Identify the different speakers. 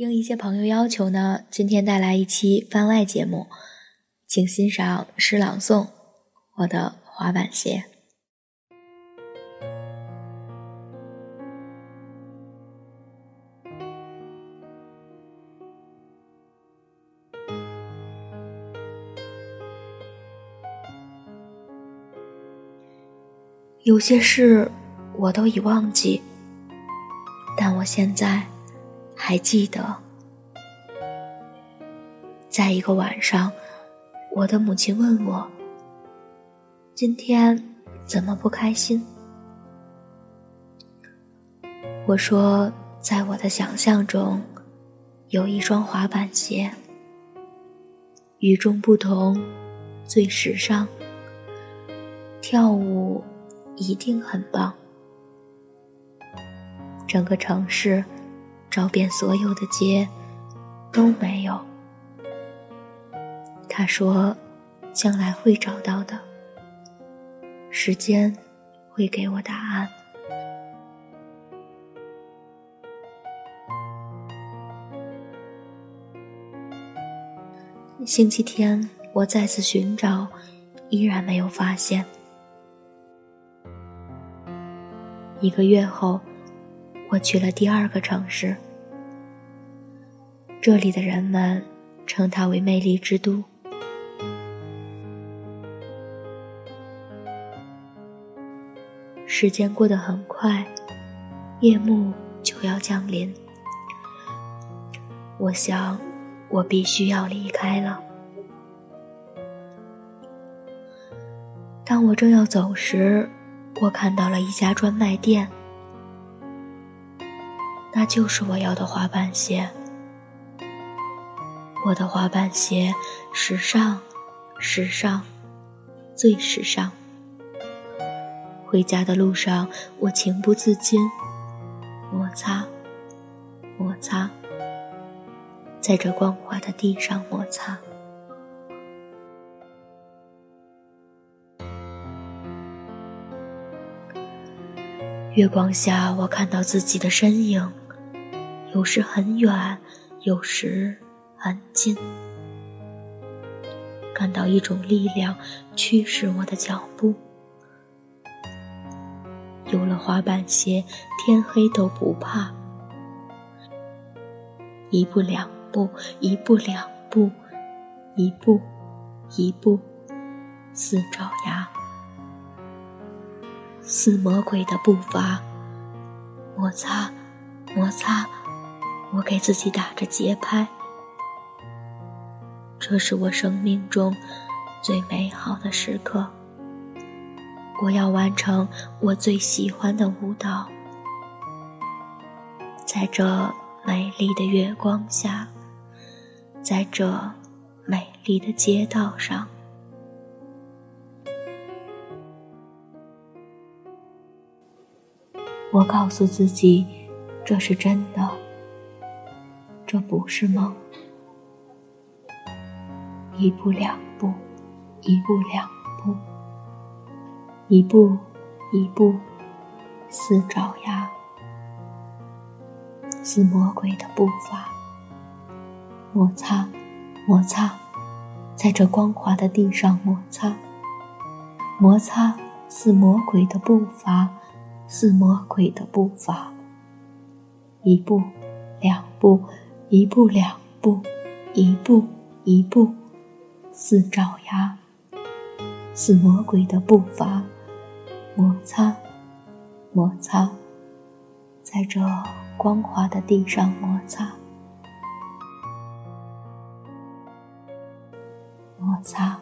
Speaker 1: 应一些朋友要求呢，今天带来一期番外节目，请欣赏诗朗诵《我的滑板鞋》。有些事我都已忘记，但我现在。还记得，在一个晚上，我的母亲问我：“今天怎么不开心？”我说：“在我的想象中，有一双滑板鞋，与众不同，最时尚，跳舞一定很棒，整个城市。”找遍所有的街，都没有。他说：“将来会找到的，时间会给我答案。”星期天，我再次寻找，依然没有发现。一个月后。我去了第二个城市，这里的人们称它为“魅力之都”。时间过得很快，夜幕就要降临。我想，我必须要离开了。当我正要走时，我看到了一家专卖店。那就是我要的滑板鞋。我的滑板鞋，时尚，时尚，最时尚。回家的路上，我情不自禁摩擦，摩擦，在这光滑的地上摩擦。月光下，我看到自己的身影。有时很远，有时安静，感到一种力量驱使我的脚步。有了滑板鞋，天黑都不怕。一步两步，一步两步，一步一步，似爪牙，似魔鬼的步伐，摩擦，摩擦。我给自己打着节拍，这是我生命中最美好的时刻。我要完成我最喜欢的舞蹈，在这美丽的月光下，在这美丽的街道上，我告诉自己，这是真的。这不是梦，一步两步，一步两步，一步一步，似爪牙，似魔鬼的步伐，摩擦，摩擦，在这光滑的地上摩擦，摩擦，似魔鬼的步伐，似魔鬼的步伐，一步，两步。一步两步，一步一步，似爪牙，似魔鬼的步伐，摩擦，摩擦，在这光滑的地上摩擦，摩擦。